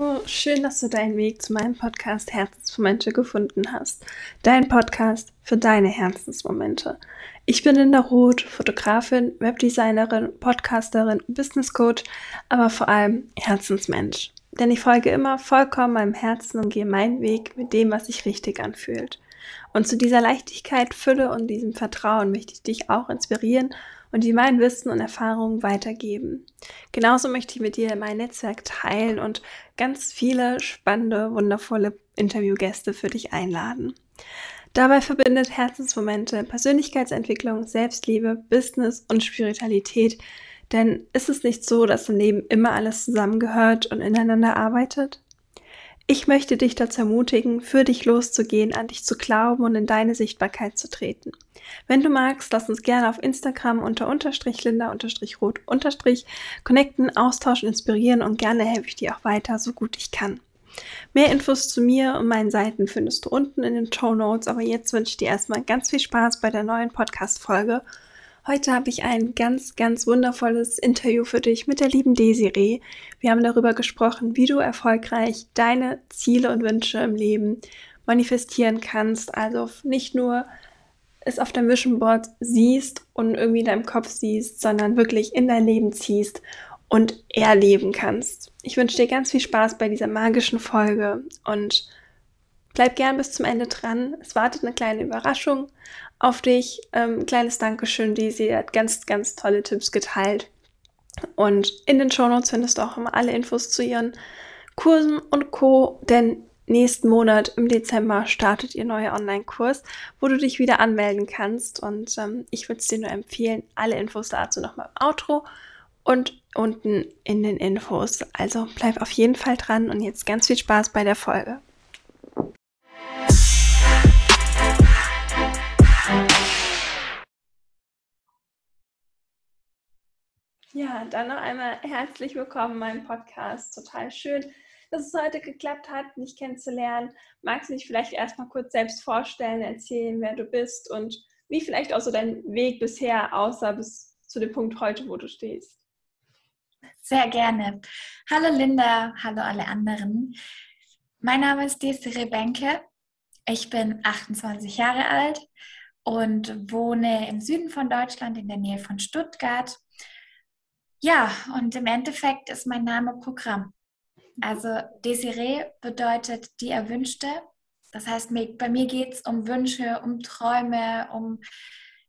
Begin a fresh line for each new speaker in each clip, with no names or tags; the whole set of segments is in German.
Oh, schön, dass du deinen Weg zu meinem Podcast Herzensmomente gefunden hast. Dein Podcast für deine Herzensmomente. Ich bin Linda Roth, Fotografin, Webdesignerin, Podcasterin, Business Coach, aber vor allem Herzensmensch. Denn ich folge immer vollkommen meinem Herzen und gehe meinen Weg mit dem, was sich richtig anfühlt. Und zu dieser Leichtigkeit, Fülle und diesem Vertrauen möchte ich dich auch inspirieren und dir mein Wissen und Erfahrungen weitergeben. Genauso möchte ich mit dir mein Netzwerk teilen und ganz viele spannende, wundervolle Interviewgäste für dich einladen. Dabei verbindet Herzensmomente Persönlichkeitsentwicklung, Selbstliebe, Business und Spiritualität. Denn ist es nicht so, dass im Leben immer alles zusammengehört und ineinander arbeitet? Ich möchte dich dazu ermutigen, für dich loszugehen, an dich zu glauben und in deine Sichtbarkeit zu treten. Wenn du magst, lass uns gerne auf Instagram unter unterstrich linda unterstrich rot unterstrich connecten, austauschen, inspirieren und gerne helfe ich dir auch weiter, so gut ich kann. Mehr Infos zu mir und meinen Seiten findest du unten in den Show Notes, aber jetzt wünsche ich dir erstmal ganz viel Spaß bei der neuen Podcast-Folge Heute habe ich ein ganz, ganz wundervolles Interview für dich mit der lieben Desiree. Wir haben darüber gesprochen, wie du erfolgreich deine Ziele und Wünsche im Leben manifestieren kannst. Also nicht nur es auf deinem Vision Board siehst und irgendwie in deinem Kopf siehst, sondern wirklich in dein Leben ziehst und erleben kannst. Ich wünsche dir ganz viel Spaß bei dieser magischen Folge und bleib gern bis zum Ende dran. Es wartet eine kleine Überraschung auf dich. Ähm, kleines Dankeschön, Daisy hat ganz, ganz tolle Tipps geteilt. Und in den Shownotes findest du auch immer alle Infos zu ihren Kursen und Co. Denn nächsten Monat im Dezember startet ihr neuer Online-Kurs, wo du dich wieder anmelden kannst. Und ähm, ich würde es dir nur empfehlen, alle Infos dazu nochmal im Outro und unten in den Infos. Also bleib auf jeden Fall dran und jetzt ganz viel Spaß bei der Folge. Ja, dann noch einmal herzlich willkommen in meinem Podcast. Total schön, dass es heute geklappt hat, mich kennenzulernen. Magst du dich vielleicht erstmal kurz selbst vorstellen, erzählen, wer du bist und wie vielleicht auch so dein Weg bisher aussah bis zu dem Punkt heute, wo du stehst?
Sehr gerne. Hallo Linda, hallo alle anderen. Mein Name ist Desiree Benke. Ich bin 28 Jahre alt und wohne im Süden von Deutschland in der Nähe von Stuttgart ja, und im Endeffekt ist mein Name Programm. Also Desiree bedeutet die Erwünschte. Das heißt, bei mir geht es um Wünsche, um Träume, um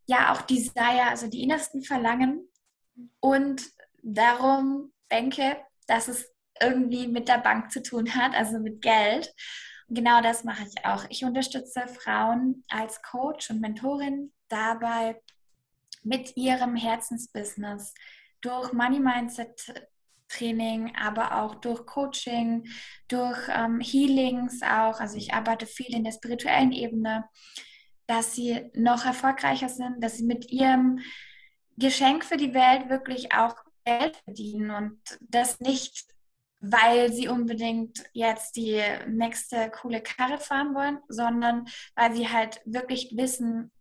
ja auch Desire, also die innersten Verlangen. Und darum denke, dass es irgendwie mit der Bank zu tun hat, also mit Geld. Und genau das mache ich auch. Ich unterstütze Frauen als Coach und Mentorin dabei, mit ihrem Herzensbusiness durch Money Mindset Training, aber auch durch Coaching, durch ähm, Healings auch. Also ich arbeite viel in der spirituellen Ebene, dass sie noch erfolgreicher sind, dass sie mit ihrem Geschenk für die Welt wirklich auch Geld verdienen und das nicht, weil sie unbedingt jetzt die nächste coole Karre fahren wollen, sondern weil sie halt wirklich wissen,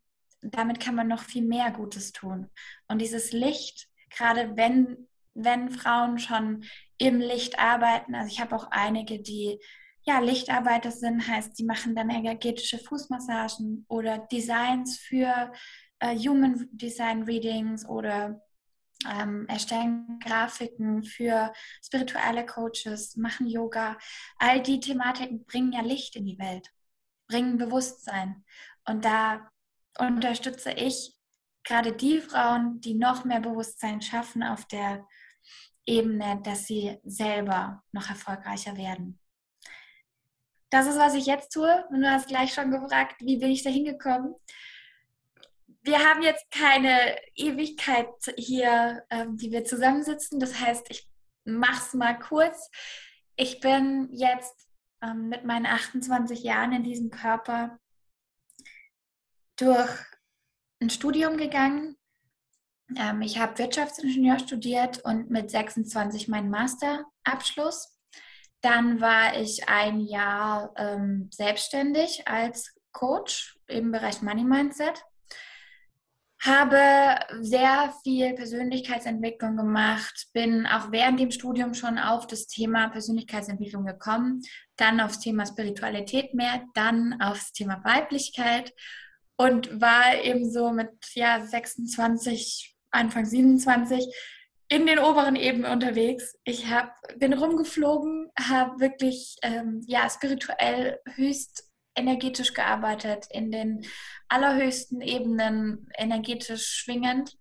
damit kann man noch viel mehr Gutes tun. Und dieses Licht gerade wenn, wenn Frauen schon im Licht arbeiten, also ich habe auch einige, die ja, Lichtarbeiter sind, heißt, die machen dann energetische Fußmassagen oder Designs für äh, Human Design Readings oder ähm, erstellen Grafiken für spirituelle Coaches, machen Yoga. All die Thematiken bringen ja Licht in die Welt, bringen Bewusstsein. Und da unterstütze ich gerade die Frauen, die noch mehr Bewusstsein schaffen auf der Ebene, dass sie selber noch erfolgreicher werden. Das ist, was ich jetzt tue. Und du hast gleich schon gefragt, wie bin ich da hingekommen? Wir haben jetzt keine Ewigkeit hier, ähm, die wir zusammensitzen. Das heißt, ich mache es mal kurz. Ich bin jetzt ähm, mit meinen 28 Jahren in diesem Körper durch ein Studium gegangen. Ähm, ich habe Wirtschaftsingenieur studiert und mit 26 meinen Masterabschluss. Dann war ich ein Jahr ähm, selbstständig als Coach im Bereich Money Mindset. habe sehr viel Persönlichkeitsentwicklung gemacht, bin auch während dem Studium schon auf das Thema Persönlichkeitsentwicklung gekommen, dann aufs Thema Spiritualität mehr, dann aufs Thema Weiblichkeit und war eben so mit ja, 26, Anfang 27 in den oberen Ebenen unterwegs. Ich hab, bin rumgeflogen, habe wirklich ähm, ja, spirituell höchst energetisch gearbeitet, in den allerhöchsten Ebenen energetisch schwingend,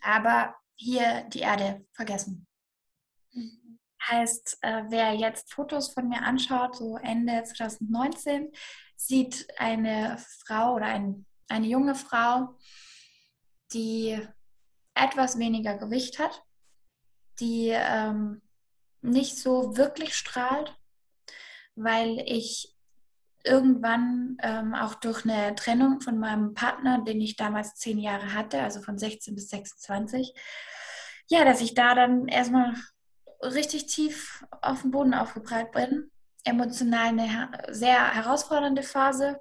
aber hier die Erde vergessen. Mhm. Heißt, äh, wer jetzt Fotos von mir anschaut, so Ende 2019, sieht eine Frau oder ein, eine junge Frau, die etwas weniger Gewicht hat, die ähm, nicht so wirklich strahlt, weil ich irgendwann ähm, auch durch eine Trennung von meinem Partner, den ich damals zehn Jahre hatte, also von 16 bis 26, ja, dass ich da dann erstmal richtig tief auf den Boden aufgeprallt bin. Emotional eine sehr herausfordernde Phase.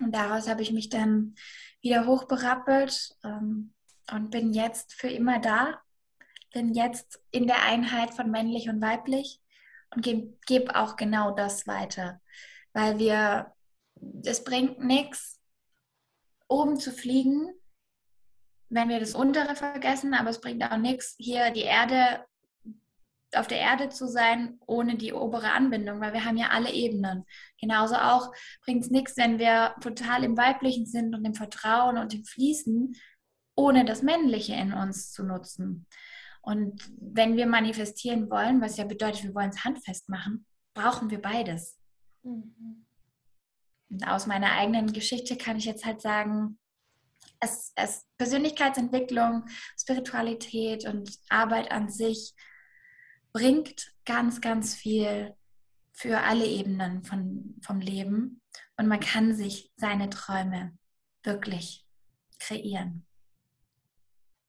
Und daraus habe ich mich dann wieder hochberappelt ähm, und bin jetzt für immer da. Bin jetzt in der Einheit von männlich und weiblich und gebe geb auch genau das weiter weil wir, es bringt nichts, oben zu fliegen, wenn wir das untere vergessen, aber es bringt auch nichts, hier die Erde auf der Erde zu sein, ohne die obere Anbindung, weil wir haben ja alle Ebenen. Genauso auch bringt es nichts, wenn wir total im Weiblichen sind und im Vertrauen und im Fließen, ohne das Männliche in uns zu nutzen. Und wenn wir manifestieren wollen, was ja bedeutet, wir wollen es handfest machen, brauchen wir beides. Mhm. Aus meiner eigenen Geschichte kann ich jetzt halt sagen, es, es, Persönlichkeitsentwicklung, Spiritualität und Arbeit an sich bringt ganz, ganz viel für alle Ebenen von, vom Leben und man kann sich seine Träume wirklich kreieren.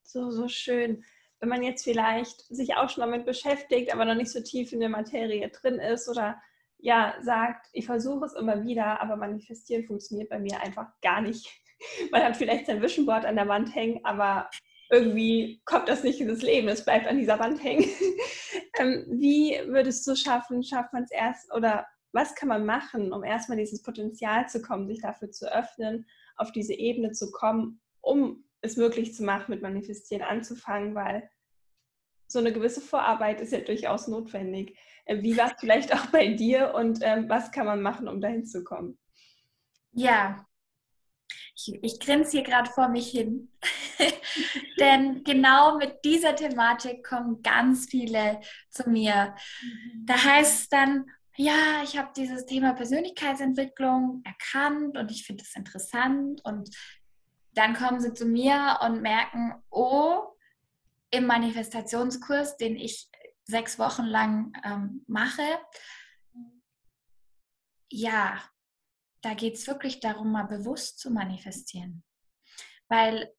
So, so schön. Wenn man jetzt vielleicht sich auch schon damit beschäftigt, aber noch nicht so tief in der Materie drin ist oder ja sagt, ich versuche es immer wieder, aber manifestieren funktioniert bei mir einfach gar nicht. Man hat vielleicht sein Vision Board an der Wand hängen, aber irgendwie kommt das nicht in das Leben, es bleibt an dieser Wand hängen. ähm, wie würdest du schaffen, schafft man es erst oder was kann man machen, um erstmal dieses Potenzial zu kommen, sich dafür zu öffnen, auf diese Ebene zu kommen, um es möglich zu machen, mit Manifestieren anzufangen, weil so eine gewisse Vorarbeit ist ja durchaus notwendig. Äh, wie war es vielleicht auch bei dir und ähm, was kann man machen, um dahin zu kommen?
Ja, ich, ich grinse hier gerade vor mich hin. Denn genau mit dieser Thematik kommen ganz viele zu mir. Mhm. Da heißt es dann, ja, ich habe dieses Thema Persönlichkeitsentwicklung erkannt und ich finde es interessant. Und dann kommen sie zu mir und merken, oh, im Manifestationskurs, den ich sechs Wochen lang ähm, mache, ja, da geht es wirklich darum, mal bewusst zu manifestieren. Weil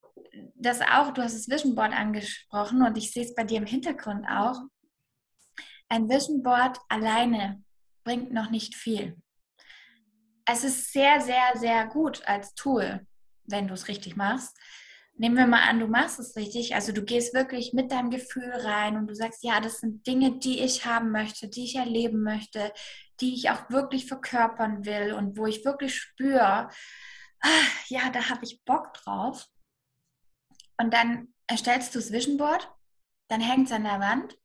das auch, du hast das Vision Board angesprochen und ich sehe es bei dir im Hintergrund auch. Ein Vision Board alleine bringt noch nicht viel. Es ist sehr, sehr, sehr gut als Tool, wenn du es richtig machst nehmen wir mal an, du machst es richtig, also du gehst wirklich mit deinem Gefühl rein und du sagst, ja, das sind Dinge, die ich haben möchte, die ich erleben möchte, die ich auch wirklich verkörpern will und wo ich wirklich spüre, ah, ja, da habe ich Bock drauf. Und dann erstellst du das Vision Board, dann hängt es an der Wand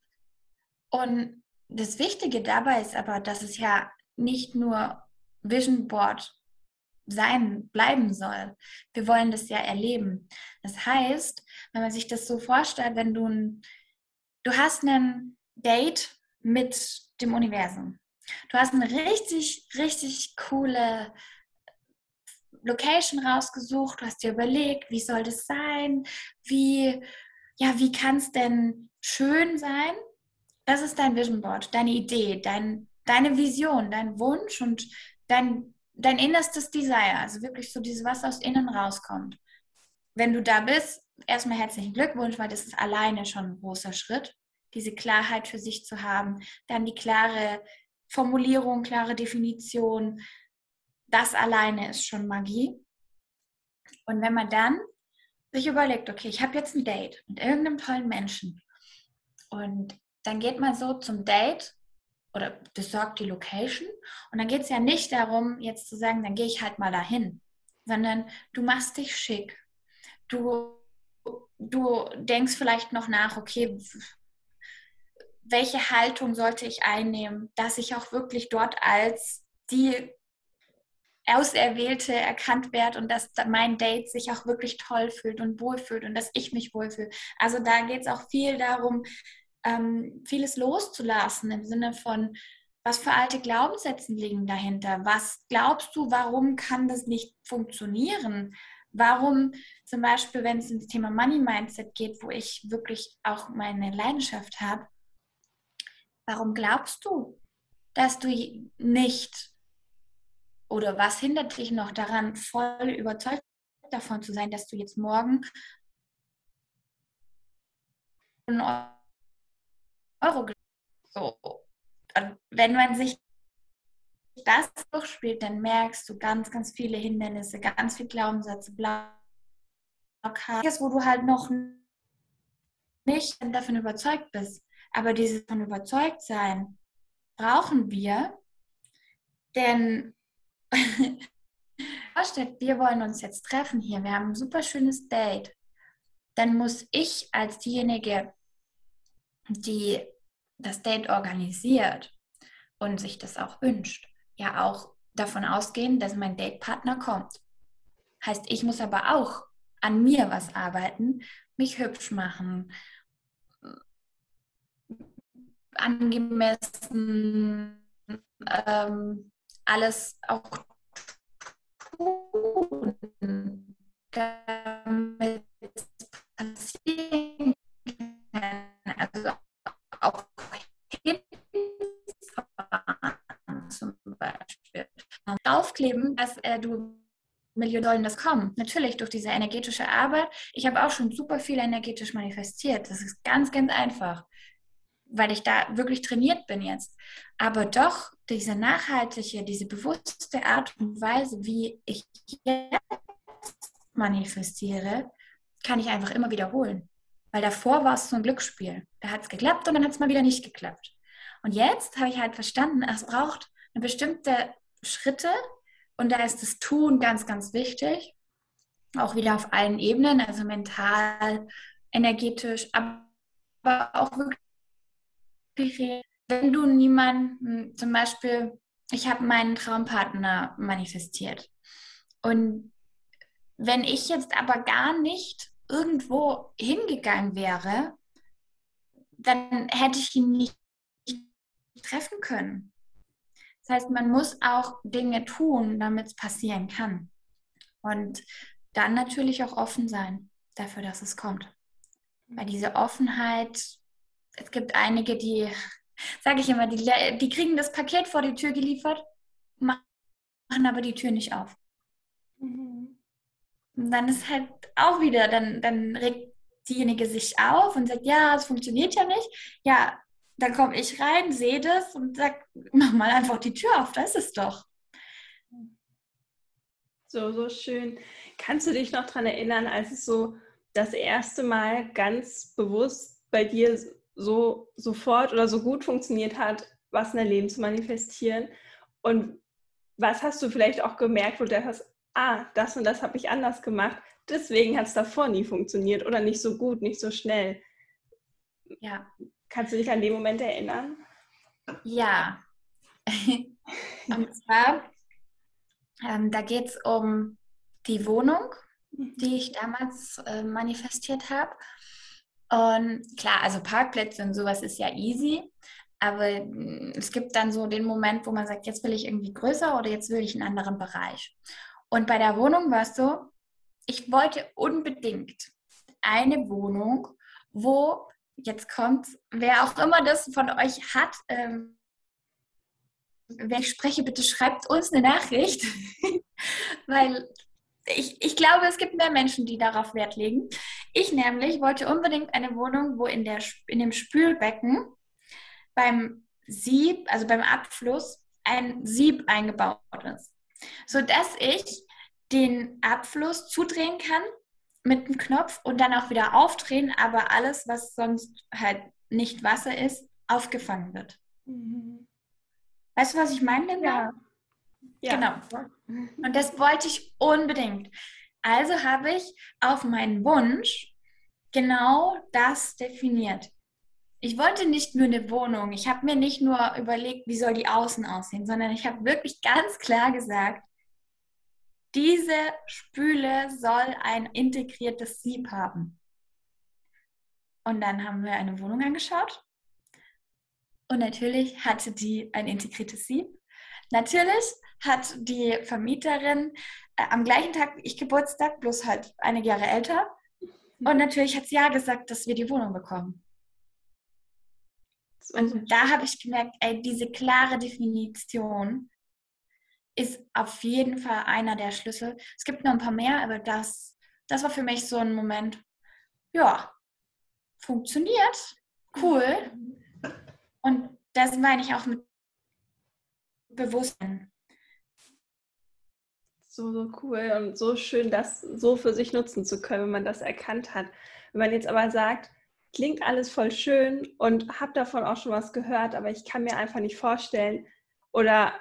und das Wichtige dabei ist aber, dass es ja nicht nur Vision Board sein, bleiben soll. Wir wollen das ja erleben. Das heißt, wenn man sich das so vorstellt, wenn du ein, du hast ein Date mit dem Universum. Du hast eine richtig, richtig coole Location rausgesucht, du hast dir überlegt, wie soll das sein, wie, ja, wie kann es denn schön sein? Das ist dein Vision Board, deine Idee, dein, deine Vision, dein Wunsch und dein dein innerstes Desire, also wirklich so dieses, was aus innen rauskommt. Wenn du da bist, erstmal herzlichen Glückwunsch, weil das ist alleine schon ein großer Schritt, diese Klarheit für sich zu haben, dann die klare Formulierung, klare Definition, das alleine ist schon Magie. Und wenn man dann sich überlegt, okay, ich habe jetzt ein Date mit irgendeinem tollen Menschen und dann geht man so zum Date oder besorgt die Location und dann geht es ja nicht darum, jetzt zu sagen, dann gehe ich halt mal dahin, sondern du machst dich schick. Du, du denkst vielleicht noch nach, okay, welche Haltung sollte ich einnehmen, dass ich auch wirklich dort als die Auserwählte erkannt werde und dass mein Date sich auch wirklich toll fühlt und wohlfühlt und dass ich mich wohlfühle. Also da geht es auch viel darum, ähm, vieles loszulassen im Sinne von, was für alte Glaubenssätze liegen dahinter? Was glaubst du, warum kann das nicht funktionieren? Warum zum Beispiel, wenn es ins Thema Money Mindset geht, wo ich wirklich auch meine Leidenschaft habe, warum glaubst du, dass du nicht oder was hindert dich noch daran, voll überzeugt davon zu sein, dass du jetzt morgen einen Euro so. Und wenn man sich das durchspielt, dann merkst du ganz, ganz viele Hindernisse, ganz viele Glaubenssätze, Blockaden, wo du halt noch nicht davon überzeugt bist. Aber dieses von überzeugt sein brauchen wir, denn wir wollen uns jetzt treffen hier, wir haben ein super schönes Date, dann muss ich als diejenige, die das Date organisiert und sich das auch wünscht, ja auch davon ausgehen, dass mein Datepartner kommt. Heißt, ich muss aber auch an mir was arbeiten, mich hübsch machen, angemessen ähm, alles auch tun, damit es passieren kann. Also auch hinfahren zum Beispiel. Aufkleben, dass äh, du Millionen sollen das kommen. Natürlich durch diese energetische Arbeit. Ich habe auch schon super viel energetisch manifestiert. Das ist ganz, ganz einfach weil ich da wirklich trainiert bin jetzt. Aber doch diese nachhaltige, diese bewusste Art und Weise, wie ich jetzt manifestiere, kann ich einfach immer wiederholen. Weil davor war es so ein Glücksspiel. Da hat es geklappt und dann hat es mal wieder nicht geklappt. Und jetzt habe ich halt verstanden, es braucht eine bestimmte Schritte und da ist das Tun ganz, ganz wichtig. Auch wieder auf allen Ebenen, also mental, energetisch, aber auch wirklich wenn du niemanden, zum Beispiel, ich habe meinen Traumpartner manifestiert und wenn ich jetzt aber gar nicht irgendwo hingegangen wäre, dann hätte ich ihn nicht treffen können. Das heißt, man muss auch Dinge tun, damit es passieren kann. Und dann natürlich auch offen sein dafür, dass es kommt. Weil diese Offenheit es gibt einige, die, sage ich immer, die, die kriegen das Paket vor die Tür geliefert, machen aber die Tür nicht auf. Mhm. Und dann ist halt auch wieder, dann, dann regt diejenige sich auf und sagt, ja, es funktioniert ja nicht. Ja, dann komme ich rein, sehe das und sage, mach mal einfach die Tür auf, da ist es doch.
So, so schön. Kannst du dich noch daran erinnern, als es so das erste Mal ganz bewusst bei dir so sofort oder so gut funktioniert hat, was in dein Leben zu manifestieren? Und was hast du vielleicht auch gemerkt, wo du hast, ah, das und das habe ich anders gemacht, deswegen hat es davor nie funktioniert oder nicht so gut, nicht so schnell?
Ja.
Kannst du dich an den Moment erinnern?
Ja. und zwar, ähm, da geht es um die Wohnung, mhm. die ich damals äh, manifestiert habe. Und klar, also Parkplätze und sowas ist ja easy. Aber mm, es gibt dann so den Moment, wo man sagt, jetzt will ich irgendwie größer oder jetzt will ich einen anderen Bereich. Und bei der Wohnung war es so, ich wollte unbedingt eine Wohnung, wo, jetzt kommt, wer auch immer das von euch hat, ähm, wenn ich spreche, bitte schreibt uns eine Nachricht, weil ich, ich glaube, es gibt mehr Menschen, die darauf Wert legen. Ich nämlich wollte unbedingt eine Wohnung, wo in, der, in dem Spülbecken beim Sieb, also beim Abfluss, ein Sieb eingebaut ist, sodass ich den Abfluss zudrehen kann, mit dem Knopf und dann auch wieder aufdrehen, aber alles, was sonst halt nicht Wasser ist, aufgefangen wird. Mhm. Weißt du, was ich meine
ja.
Ja. Genau. Und das wollte ich unbedingt. Also habe ich auf meinen Wunsch genau das definiert. Ich wollte nicht nur eine Wohnung. Ich habe mir nicht nur überlegt, wie soll die außen aussehen, sondern ich habe wirklich ganz klar gesagt, diese Spüle soll ein integriertes Sieb haben. Und dann haben wir eine Wohnung angeschaut. Und natürlich hatte die ein integriertes Sieb. Natürlich hat die Vermieterin äh, am gleichen Tag wie ich Geburtstag, bloß halt einige Jahre älter. Und natürlich hat sie ja gesagt, dass wir die Wohnung bekommen. Und da habe ich gemerkt, ey, diese klare Definition ist auf jeden Fall einer der Schlüssel. Es gibt noch ein paar mehr, aber das, das war für mich so ein Moment, ja, funktioniert, cool. Und das meine ich auch mit Bewusstsein.
So, so cool und so schön, das so für sich nutzen zu können, wenn man das erkannt hat. Wenn man jetzt aber sagt, klingt alles voll schön und habe davon auch schon was gehört, aber ich kann mir einfach nicht vorstellen oder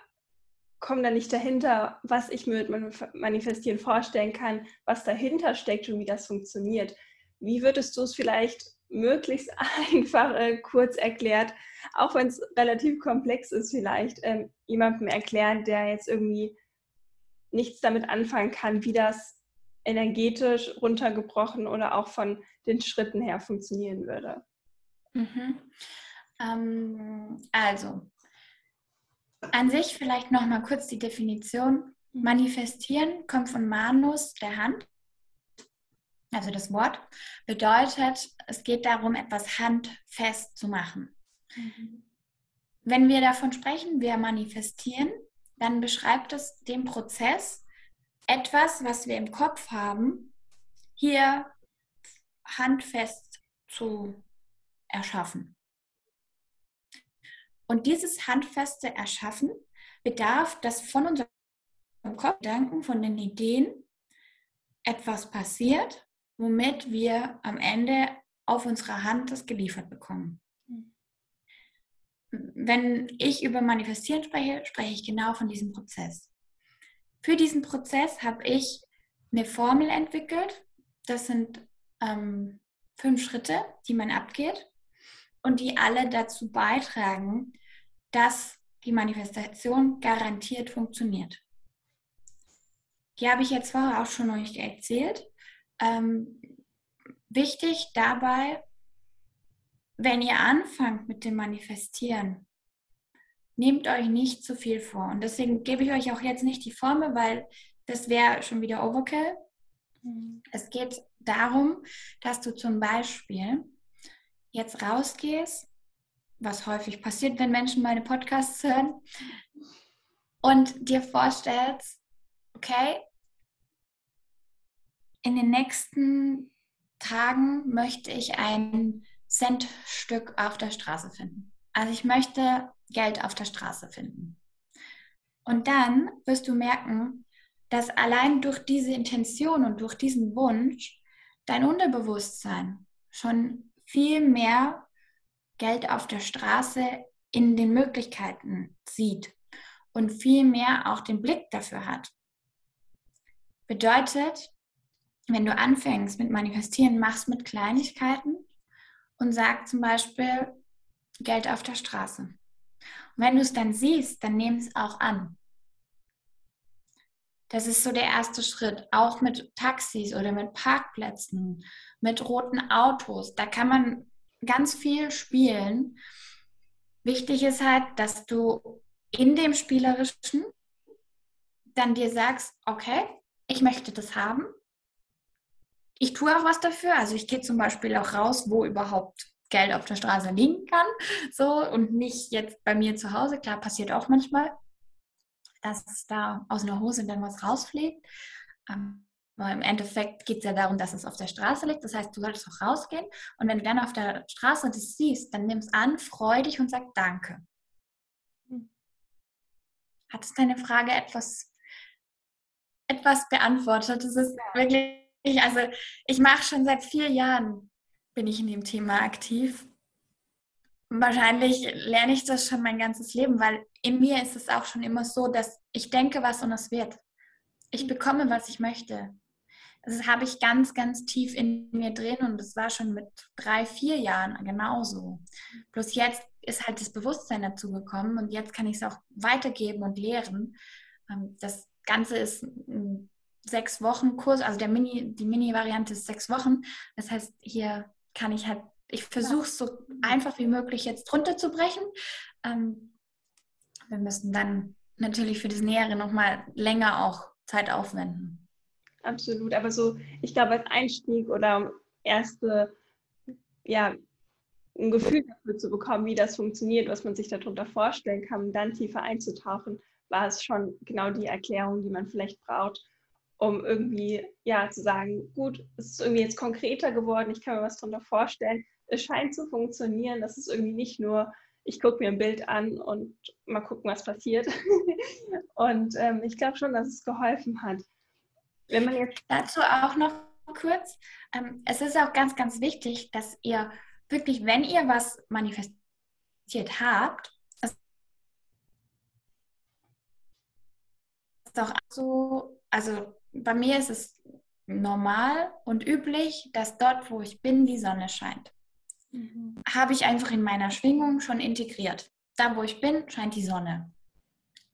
komme da nicht dahinter, was ich mir mit Manifestieren vorstellen kann, was dahinter steckt und wie das funktioniert. Wie würdest du es vielleicht möglichst einfach äh, kurz erklärt, auch wenn es relativ komplex ist, vielleicht ähm, jemandem erklären, der jetzt irgendwie nichts damit anfangen kann, wie das energetisch runtergebrochen oder auch von den Schritten her funktionieren würde.
Mhm. Ähm, also, an sich vielleicht noch mal kurz die Definition. Mhm. Manifestieren kommt von Manus, der Hand, also das Wort, bedeutet, es geht darum, etwas handfest zu machen. Mhm. Wenn wir davon sprechen, wir manifestieren, dann beschreibt es den Prozess, etwas, was wir im Kopf haben, hier handfest zu erschaffen. Und dieses handfeste Erschaffen bedarf, dass von unserem Kopf, Gedanken, von den Ideen etwas passiert, womit wir am Ende auf unserer Hand das geliefert bekommen. Wenn ich über Manifestieren spreche, spreche ich genau von diesem Prozess. Für diesen Prozess habe ich eine Formel entwickelt. Das sind ähm, fünf Schritte, die man abgeht und die alle dazu beitragen, dass die Manifestation garantiert funktioniert. Die habe ich jetzt vorher auch schon euch erzählt. Ähm, wichtig dabei, wenn ihr anfangt mit dem Manifestieren, nehmt euch nicht zu viel vor. Und deswegen gebe ich euch auch jetzt nicht die Formel, weil das wäre schon wieder Overkill. Mhm. Es geht darum, dass du zum Beispiel jetzt rausgehst, was häufig passiert, wenn Menschen meine Podcasts hören, und dir vorstellst, okay, in den nächsten Tagen möchte ich ein Centstück auf der Straße finden. Also ich möchte Geld auf der Straße finden. Und dann wirst du merken, dass allein durch diese Intention und durch diesen Wunsch dein Unterbewusstsein schon viel mehr Geld auf der Straße in den Möglichkeiten sieht und viel mehr auch den Blick dafür hat. Bedeutet, wenn du anfängst mit Manifestieren, machst mit Kleinigkeiten und sag zum Beispiel Geld auf der Straße. Und wenn du es dann siehst, dann nimm es auch an. Das ist so der erste Schritt. Auch mit Taxis oder mit Parkplätzen, mit roten Autos. Da kann man ganz viel spielen. Wichtig ist halt, dass du in dem Spielerischen dann dir sagst, okay, ich möchte das haben. Ich tue auch was dafür. Also ich gehe zum Beispiel auch raus, wo überhaupt Geld auf der Straße liegen kann. So und nicht jetzt bei mir zu Hause. Klar, passiert auch manchmal dass da aus einer Hose dann was rausfliegt. Aber im Endeffekt geht es ja darum, dass es auf der Straße liegt. Das heißt, du solltest auch rausgehen. Und wenn du dann auf der Straße das siehst, dann nimm es an, freu dich und sag Danke. Hm. Hat es deine Frage etwas, etwas beantwortet? Das ist wirklich Ich, also ich mache schon seit vier Jahren, bin ich in dem Thema aktiv. Wahrscheinlich lerne ich das schon mein ganzes Leben, weil in mir ist es auch schon immer so, dass ich denke was und es wird. Ich bekomme, was ich möchte. Das habe ich ganz, ganz tief in mir drin und das war schon mit drei, vier Jahren genauso. Bloß jetzt ist halt das Bewusstsein dazu gekommen und jetzt kann ich es auch weitergeben und lehren. Ähm, das Ganze ist ein sechs Wochen Kurs, also der Mini, die Mini-Variante ist sechs Wochen. Das heißt, hier kann ich halt, ich versuche es so einfach wie möglich jetzt runterzubrechen. Ähm, wir müssen dann natürlich für das Nähere nochmal länger auch Zeit aufwenden.
Absolut, aber so, ich glaube, als Einstieg oder erste, ja, ein Gefühl dafür zu bekommen, wie das funktioniert, was man sich darunter vorstellen kann, dann tiefer einzutauchen, war es schon genau die Erklärung, die man vielleicht braucht, um irgendwie ja zu sagen, gut, es ist irgendwie jetzt konkreter geworden, ich kann mir was darunter vorstellen, es scheint zu funktionieren, das ist irgendwie nicht nur, ich gucke mir ein Bild an und mal gucken, was passiert. und ähm, ich glaube schon, dass es geholfen hat.
Wenn man jetzt Dazu auch noch kurz, ähm, es ist auch ganz, ganz wichtig, dass ihr wirklich, wenn ihr was manifestiert habt, ist auch so, also bei mir ist es normal und üblich, dass dort, wo ich bin, die Sonne scheint. Mhm. Habe ich einfach in meiner Schwingung schon integriert. Da, wo ich bin, scheint die Sonne.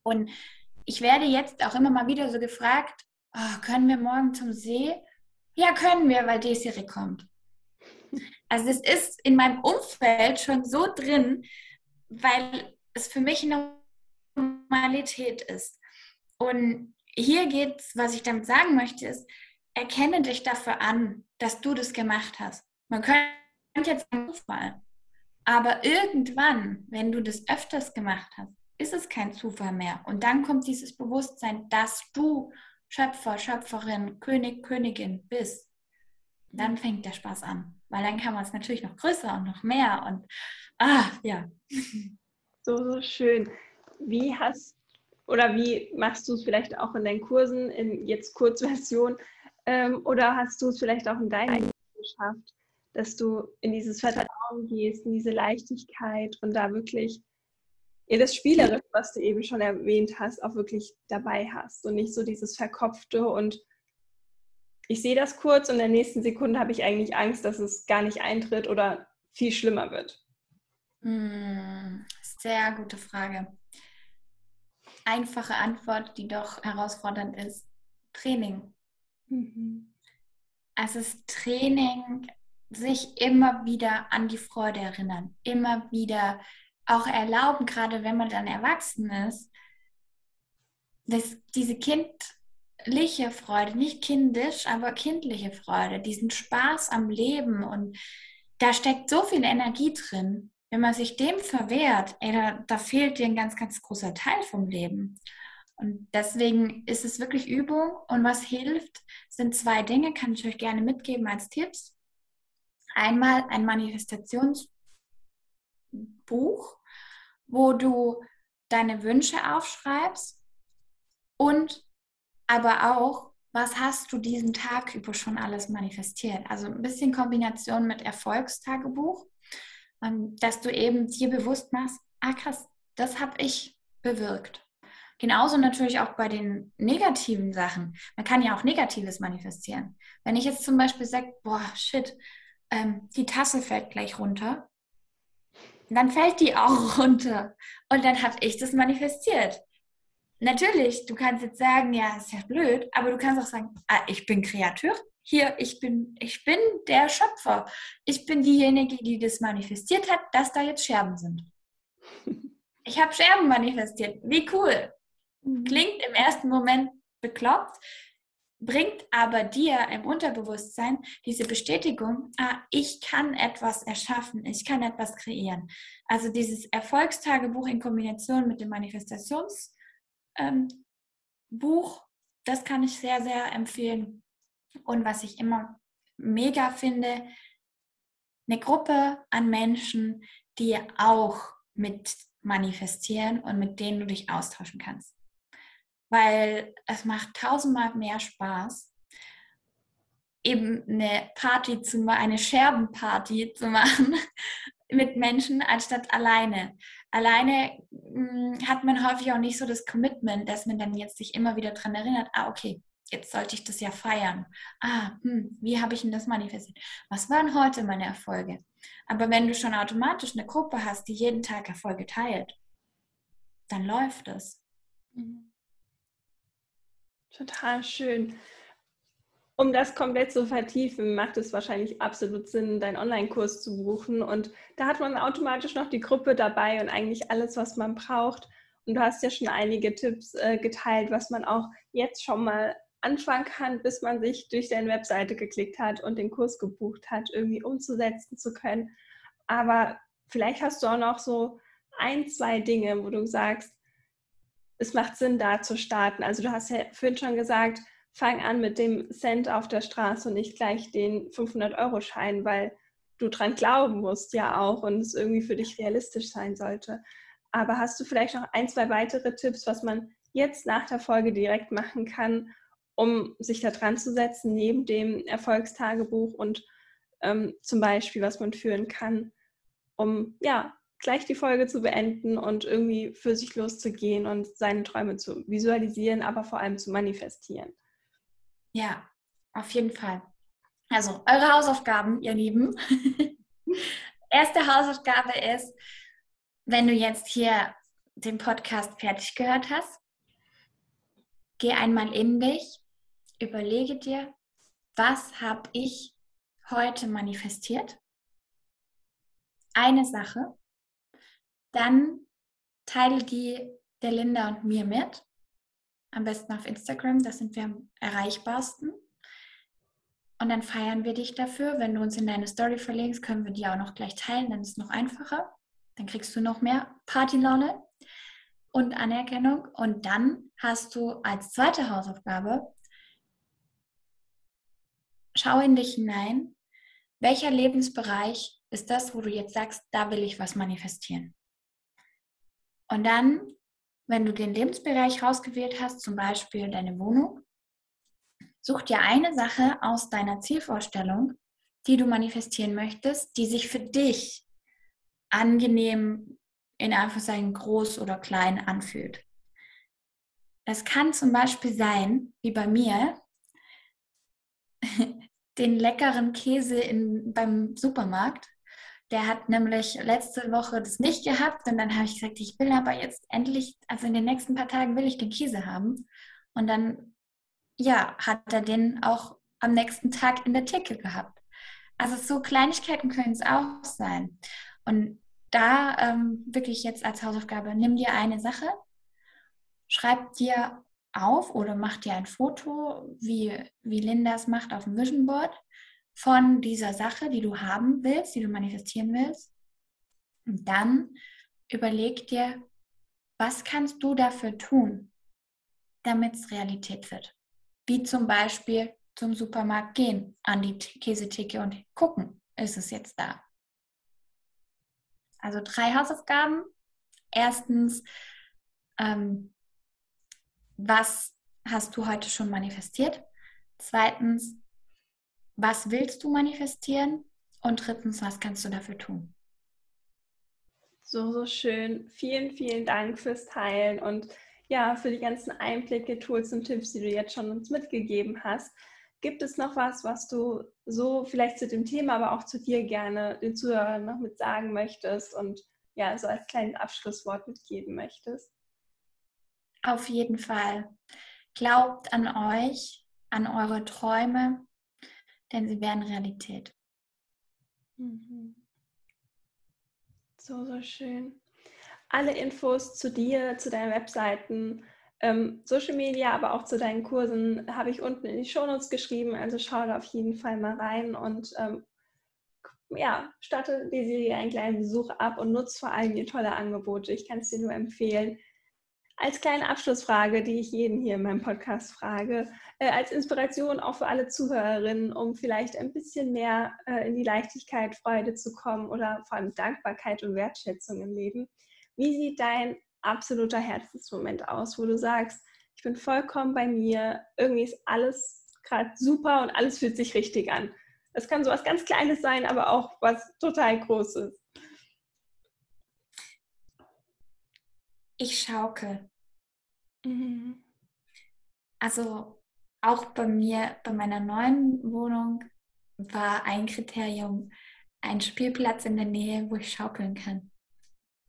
Und ich werde jetzt auch immer mal wieder so gefragt, oh, können wir morgen zum See? Ja, können wir, weil Desiree kommt. Also es ist in meinem Umfeld schon so drin, weil es für mich eine Normalität ist. Und hier geht es, was ich damit sagen möchte, ist, erkenne dich dafür an, dass du das gemacht hast. Man könnte jetzt sagen, Zufall. Aber irgendwann, wenn du das öfters gemacht hast, ist es kein Zufall mehr. Und dann kommt dieses Bewusstsein, dass du Schöpfer, Schöpferin, König, Königin bist. Dann fängt der Spaß an. Weil dann kann man es natürlich noch größer und noch mehr. Und ah, ja.
So, so schön. Wie hast oder wie machst du es vielleicht auch in deinen Kursen, in jetzt Kurzversion? Ähm, oder hast du es vielleicht auch in deinem Leben geschafft, dass du in dieses Vertrauen gehst, in diese Leichtigkeit und da wirklich ja, das Spielerische, was du eben schon erwähnt hast, auch wirklich dabei hast und nicht so dieses Verkopfte und ich sehe das kurz und in der nächsten Sekunde habe ich eigentlich Angst, dass es gar nicht eintritt oder viel schlimmer wird.
Hm, sehr gute Frage einfache Antwort, die doch herausfordernd ist. Training. Mhm. Es ist Training, sich immer wieder an die Freude erinnern, immer wieder auch erlauben, gerade wenn man dann erwachsen ist, dass diese kindliche Freude, nicht kindisch, aber kindliche Freude, diesen Spaß am Leben und da steckt so viel Energie drin wenn man sich dem verwehrt, ey, da, da fehlt dir ein ganz, ganz großer Teil vom Leben. Und deswegen ist es wirklich Übung. Und was hilft, sind zwei Dinge, kann ich euch gerne mitgeben als Tipps. Einmal ein Manifestationsbuch, wo du deine Wünsche aufschreibst und aber auch, was hast du diesen Tag über schon alles manifestiert. Also ein bisschen Kombination mit Erfolgstagebuch dass du eben dir bewusst machst, ah krass, das habe ich bewirkt. Genauso natürlich auch bei den negativen Sachen. Man kann ja auch Negatives manifestieren. Wenn ich jetzt zum Beispiel sage, boah, shit, ähm, die Tasse fällt gleich runter, dann fällt die auch runter. Und dann habe ich das manifestiert. Natürlich, du kannst jetzt sagen, ja, ist ja blöd, aber du kannst auch sagen, ah, ich bin Kreatur, hier, ich bin, ich bin der Schöpfer. Ich bin diejenige, die das manifestiert hat, dass da jetzt Scherben sind. Ich habe Scherben manifestiert. Wie cool. Mhm. Klingt im ersten Moment bekloppt, bringt aber dir im Unterbewusstsein diese Bestätigung, ah, ich kann etwas erschaffen, ich kann etwas kreieren. Also dieses Erfolgstagebuch in Kombination mit dem Manifestationsbuch, ähm, das kann ich sehr, sehr empfehlen. Und was ich immer mega finde, eine Gruppe an Menschen, die auch mit manifestieren und mit denen du dich austauschen kannst. Weil es macht tausendmal mehr Spaß. eben eine Party zu machen, eine Scherbenparty zu machen mit Menschen anstatt alleine. Alleine mh, hm, hat man häufig auch nicht so das Commitment, dass man dann jetzt sich immer wieder daran erinnert, ah, okay, jetzt sollte ich das ja feiern. Ah, hm, wie habe ich denn das manifestiert? Was waren heute meine Erfolge? Aber wenn du schon automatisch eine Gruppe hast, die jeden Tag Erfolge teilt, dann läuft es. Mhm.
Total schön. Um das komplett zu vertiefen, macht es wahrscheinlich absolut Sinn, deinen Online-Kurs zu buchen. Und da hat man automatisch noch die Gruppe dabei und eigentlich alles, was man braucht. Und du hast ja schon einige Tipps äh, geteilt, was man auch jetzt schon mal anfangen kann, bis man sich durch deine Webseite geklickt hat und den Kurs gebucht hat, irgendwie umzusetzen zu können. Aber vielleicht hast du auch noch so ein, zwei Dinge, wo du sagst, es macht Sinn, da zu starten. Also du hast ja vorhin schon gesagt, fang an mit dem Cent auf der Straße und nicht gleich den 500-Euro-Schein, weil du dran glauben musst ja auch und es irgendwie für dich realistisch sein sollte. Aber hast du vielleicht noch ein, zwei weitere Tipps, was man jetzt nach der Folge direkt machen kann, um sich da dran zu setzen, neben dem Erfolgstagebuch und ähm, zum Beispiel, was man führen kann, um ja gleich die Folge zu beenden und irgendwie für sich loszugehen und seine Träume zu visualisieren, aber vor allem zu manifestieren.
Ja, auf jeden Fall. Also eure Hausaufgaben, ihr Lieben. Erste Hausaufgabe ist, wenn du jetzt hier den Podcast fertig gehört hast, geh einmal in dich, überlege dir, was habe ich heute manifestiert? Eine Sache, dann teile die der Linda und mir mit. Am besten auf Instagram, da sind wir am erreichbarsten. Und dann feiern wir dich dafür. Wenn du uns in deine Story verlinkst, können wir die auch noch gleich teilen, dann ist es noch einfacher. Dann kriegst du noch mehr Partylaune und Anerkennung. Und dann hast du als zweite Hausaufgabe, schau in dich hinein, welcher Lebensbereich ist das, wo du jetzt sagst, da will ich was manifestieren. Und dann, wenn du den Lebensbereich rausgewählt hast, zum Beispiel deine Wohnung, such dir eine Sache aus deiner Zielvorstellung, die du manifestieren möchtest, die sich für dich angenehm in Anführungszeichen groß oder klein anfühlt. Das kann zum Beispiel sein, wie bei mir, den leckeren Käse in, beim Supermarkt der hat nämlich letzte Woche das nicht gehabt und dann habe ich gesagt, ich will aber jetzt endlich, also in den nächsten paar Tagen will ich den Käse haben. Und dann, ja, hat er den auch am nächsten Tag in der Theke gehabt. Also so Kleinigkeiten können es auch sein. Und da ähm, wirklich jetzt als Hausaufgabe, nimm dir eine Sache, schreib dir auf oder mach dir ein Foto, wie, wie Linda es macht auf dem Vision Board von dieser Sache, die du haben willst, die du manifestieren willst. Und dann überleg dir, was kannst du dafür tun, damit es Realität wird. Wie zum Beispiel zum Supermarkt gehen, an die Käsetheke und gucken, ist es jetzt da. Also drei Hausaufgaben. Erstens, ähm, was hast du heute schon manifestiert? Zweitens, was willst du manifestieren? Und drittens, was kannst du dafür tun?
So, so schön. Vielen, vielen Dank fürs Teilen und ja, für die ganzen Einblicke, Tools und Tipps, die du jetzt schon uns mitgegeben hast. Gibt es noch was, was du so vielleicht zu dem Thema, aber auch zu dir gerne den Zuhörern noch mit sagen möchtest und ja, so als kleines Abschlusswort mitgeben möchtest?
Auf jeden Fall. Glaubt an euch, an eure Träume, denn sie werden Realität.
Mhm. So, so schön. Alle Infos zu dir, zu deinen Webseiten, ähm, Social Media, aber auch zu deinen Kursen habe ich unten in die Shownotes geschrieben. Also schau da auf jeden Fall mal rein und ähm, ja, statte die Serie einen kleinen Besuch ab und nutze vor allem die tolle Angebote. Ich kann es dir nur empfehlen. Als kleine Abschlussfrage, die ich jeden hier in meinem Podcast frage, äh, als Inspiration auch für alle Zuhörerinnen, um vielleicht ein bisschen mehr äh, in die Leichtigkeit, Freude zu kommen oder vor allem Dankbarkeit und Wertschätzung im Leben. Wie sieht dein absoluter Herzensmoment aus, wo du sagst, ich bin vollkommen bei mir, irgendwie ist alles gerade super und alles fühlt sich richtig an. Es kann so was ganz Kleines sein, aber auch was total Großes.
Ich schaukel. Mhm. Also auch bei mir, bei meiner neuen Wohnung war ein Kriterium ein Spielplatz in der Nähe, wo ich schaukeln kann.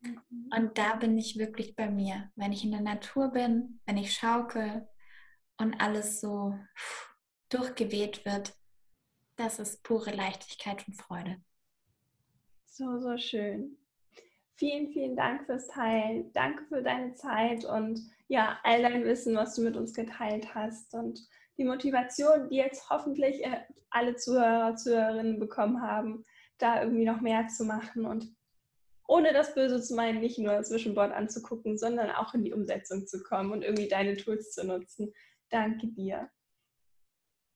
Mhm. Und da bin ich wirklich bei mir. Wenn ich in der Natur bin, wenn ich schaukel und alles so durchgeweht wird, das ist pure Leichtigkeit und Freude.
So, so schön. Vielen, vielen Dank fürs Teilen. Danke für deine Zeit und ja, all dein Wissen, was du mit uns geteilt hast und die Motivation, die jetzt hoffentlich äh, alle Zuhörer, Zuhörerinnen bekommen haben, da irgendwie noch mehr zu machen und ohne das Böse zu meinen, nicht nur Zwischenbord anzugucken, sondern auch in die Umsetzung zu kommen und irgendwie deine Tools zu nutzen. Danke dir.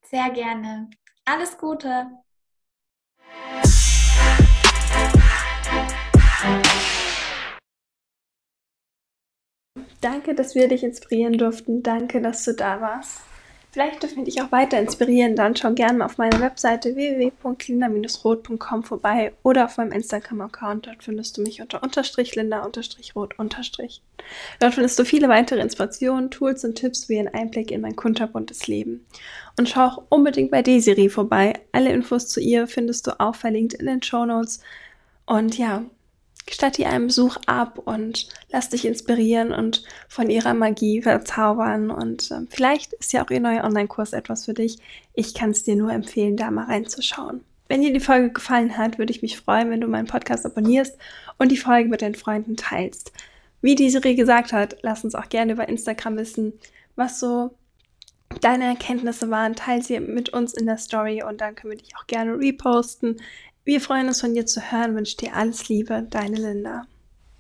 Sehr gerne. Alles Gute.
Danke, dass wir dich inspirieren durften. Danke, dass du da warst. Vielleicht dürfen dich auch weiter inspirieren. Dann schau gerne mal auf meiner Webseite www.linda-rot.com vorbei oder auf meinem Instagram-Account. Dort findest du mich unter unterstrich linda unterstrich. Dort findest du viele weitere Inspirationen, Tools und Tipps wie ein Einblick in mein kunterbuntes Leben. Und schau auch unbedingt bei Desiree vorbei. Alle Infos zu ihr findest du auch verlinkt in den Show Notes. Und ja, Gestatt ihr einen Besuch ab und lass dich inspirieren und von ihrer Magie verzaubern. Und äh, vielleicht ist ja auch ihr neuer Online-Kurs etwas für dich. Ich kann es dir nur empfehlen, da mal reinzuschauen. Wenn dir die Folge gefallen hat, würde ich mich freuen, wenn du meinen Podcast abonnierst und die Folge mit deinen Freunden teilst. Wie die Serie gesagt hat, lass uns auch gerne über Instagram wissen, was so deine Erkenntnisse waren. Teil sie mit uns in der Story und dann können wir dich auch gerne reposten. Wir freuen uns von dir zu hören, wünsche dir alles Liebe, deine Linda.